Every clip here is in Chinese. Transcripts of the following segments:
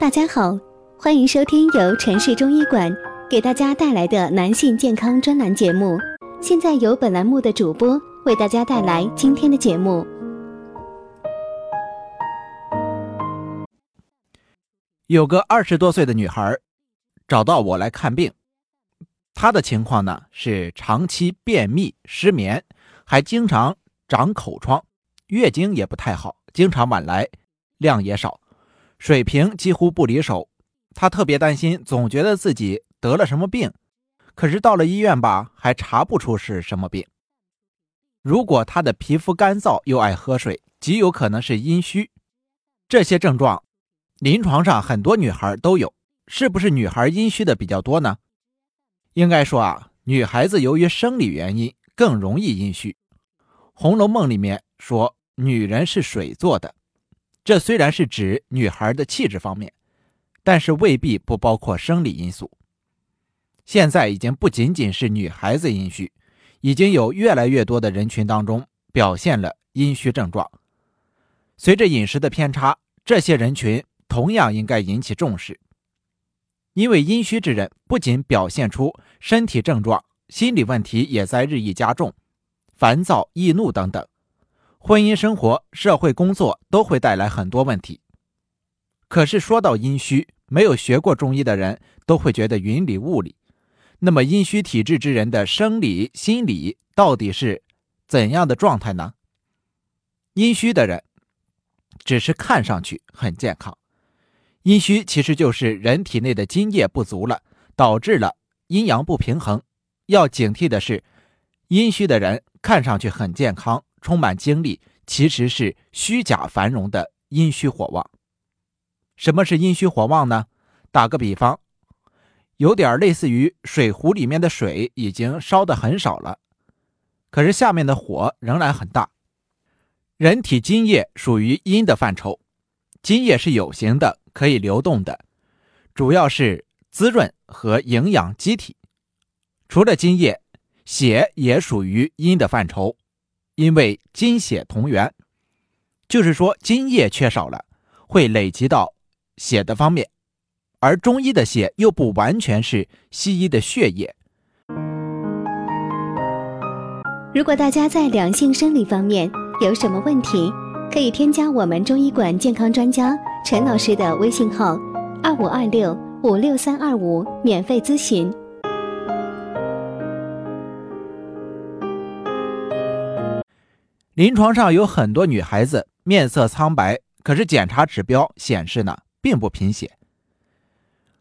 大家好，欢迎收听由城市中医馆给大家带来的男性健康专栏节目。现在由本栏目的主播为大家带来今天的节目。有个二十多岁的女孩找到我来看病，她的情况呢是长期便秘、失眠，还经常长口疮，月经也不太好，经常晚来，量也少。水平几乎不离手，他特别担心，总觉得自己得了什么病，可是到了医院吧，还查不出是什么病。如果他的皮肤干燥又爱喝水，极有可能是阴虚。这些症状，临床上很多女孩都有，是不是女孩阴虚的比较多呢？应该说啊，女孩子由于生理原因更容易阴虚。《红楼梦》里面说，女人是水做的。这虽然是指女孩的气质方面，但是未必不包括生理因素。现在已经不仅仅是女孩子阴虚，已经有越来越多的人群当中表现了阴虚症状。随着饮食的偏差，这些人群同样应该引起重视，因为阴虚之人不仅表现出身体症状，心理问题也在日益加重，烦躁、易怒等等。婚姻生活、社会工作都会带来很多问题。可是说到阴虚，没有学过中医的人都会觉得云里雾里。那么阴虚体质之人的生理、心理到底是怎样的状态呢？阴虚的人只是看上去很健康，阴虚其实就是人体内的津液不足了，导致了阴阳不平衡。要警惕的是，阴虚的人看上去很健康。充满精力，其实是虚假繁荣的阴虚火旺。什么是阴虚火旺呢？打个比方，有点类似于水壶里面的水已经烧得很少了，可是下面的火仍然很大。人体津液属于阴的范畴，津液是有形的，可以流动的，主要是滋润和营养机体。除了津液，血也属于阴的范畴。因为精血同源，就是说津液缺少了，会累积到血的方面，而中医的血又不完全是西医的血液。如果大家在两性生理方面有什么问题，可以添加我们中医馆健康专家陈老师的微信号：二五二六五六三二五，免费咨询。临床上有很多女孩子面色苍白，可是检查指标显示呢，并不贫血。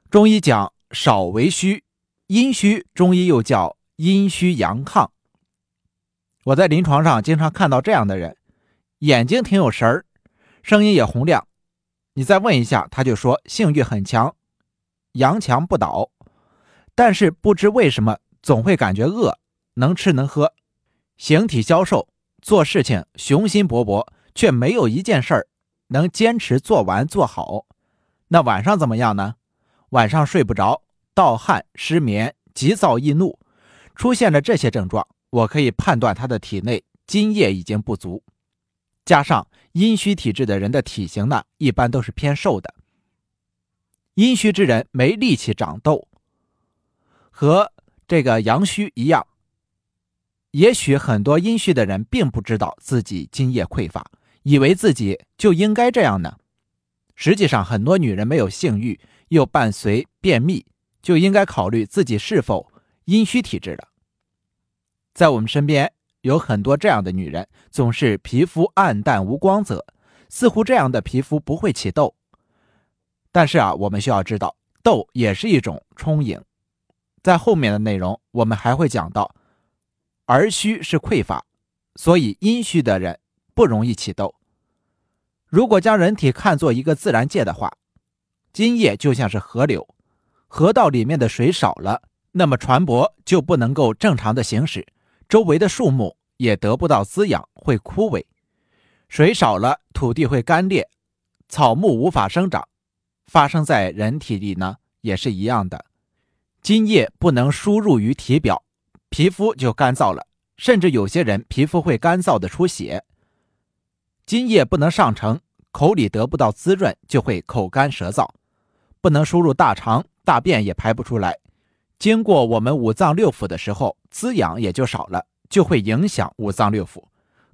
中医讲少为虚，阴虚，中医又叫阴虚阳亢。我在临床上经常看到这样的人，眼睛挺有神儿，声音也洪亮。你再问一下，他就说性欲很强，阳强不倒，但是不知为什么总会感觉饿，能吃能喝，形体消瘦。做事情雄心勃勃，却没有一件事儿能坚持做完做好。那晚上怎么样呢？晚上睡不着，盗汗、失眠、急躁易怒，出现了这些症状，我可以判断他的体内津液已经不足。加上阴虚体质的人的体型呢，一般都是偏瘦的。阴虚之人没力气长痘，和这个阳虚一样。也许很多阴虚的人并不知道自己津液匮乏，以为自己就应该这样呢。实际上，很多女人没有性欲，又伴随便秘，就应该考虑自己是否阴虚体质了。在我们身边有很多这样的女人，总是皮肤暗淡无光泽，似乎这样的皮肤不会起痘。但是啊，我们需要知道，痘也是一种充盈。在后面的内容，我们还会讲到。而虚是匮乏，所以阴虚的人不容易起痘。如果将人体看作一个自然界的话，津液就像是河流，河道里面的水少了，那么船舶就不能够正常的行驶，周围的树木也得不到滋养，会枯萎。水少了，土地会干裂，草木无法生长。发生在人体里呢，也是一样的，津液不能输入于体表。皮肤就干燥了，甚至有些人皮肤会干燥的出血。津液不能上承，口里得不到滋润，就会口干舌燥。不能输入大肠，大便也排不出来。经过我们五脏六腑的时候，滋养也就少了，就会影响五脏六腑，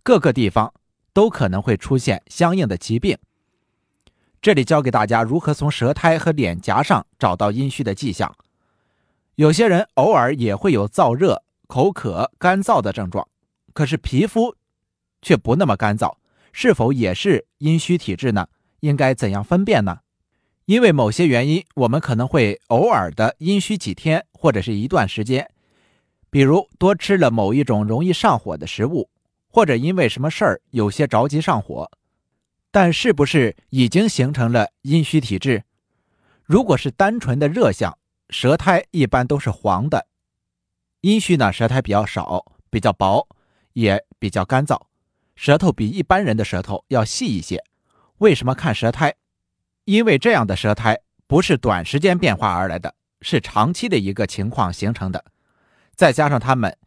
各个地方都可能会出现相应的疾病。这里教给大家如何从舌苔和脸颊上找到阴虚的迹象。有些人偶尔也会有燥热、口渴、干燥的症状，可是皮肤却不那么干燥，是否也是阴虚体质呢？应该怎样分辨呢？因为某些原因，我们可能会偶尔的阴虚几天或者是一段时间，比如多吃了某一种容易上火的食物，或者因为什么事儿有些着急上火。但是不是已经形成了阴虚体质？如果是单纯的热象，舌苔一般都是黄的。阴虚呢，舌苔比较少，比较薄，也比较干燥，舌头比一般人的舌头要细一些。为什么看舌苔？因为这样的舌苔不是短时间变化而来的，是长期的一个情况形成的。再加上他们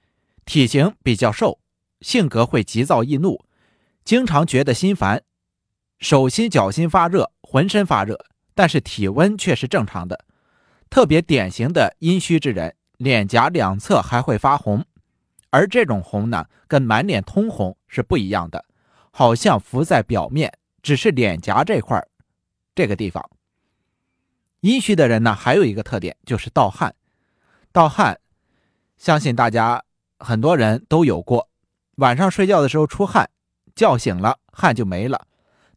体型比较瘦，性格会急躁易怒，经常觉得心烦，手心脚心发热，浑身发热，但是体温却是正常的。特别典型的阴虚之人，脸颊两侧还会发红，而这种红呢，跟满脸通红是不一样的，好像浮在表面，只是脸颊这块儿。这个地方，阴虚的人呢，还有一个特点就是盗汗。盗汗，相信大家很多人都有过，晚上睡觉的时候出汗，叫醒了汗就没了。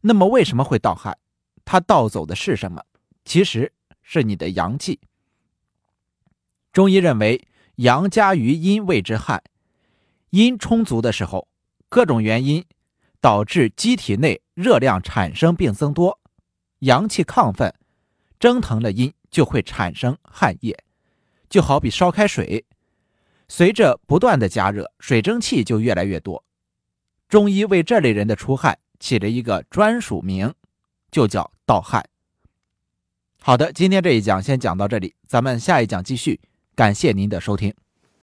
那么为什么会盗汗？它盗走的是什么？其实是你的阳气。中医认为，阳加于阴谓之汗。阴充足的时候，各种原因导致机体内热量产生并增多。阳气亢奋，蒸腾了阴，就会产生汗液，就好比烧开水，随着不断的加热，水蒸气就越来越多。中医为这类人的出汗起了一个专属名，就叫盗汗。好的，今天这一讲先讲到这里，咱们下一讲继续。感谢您的收听。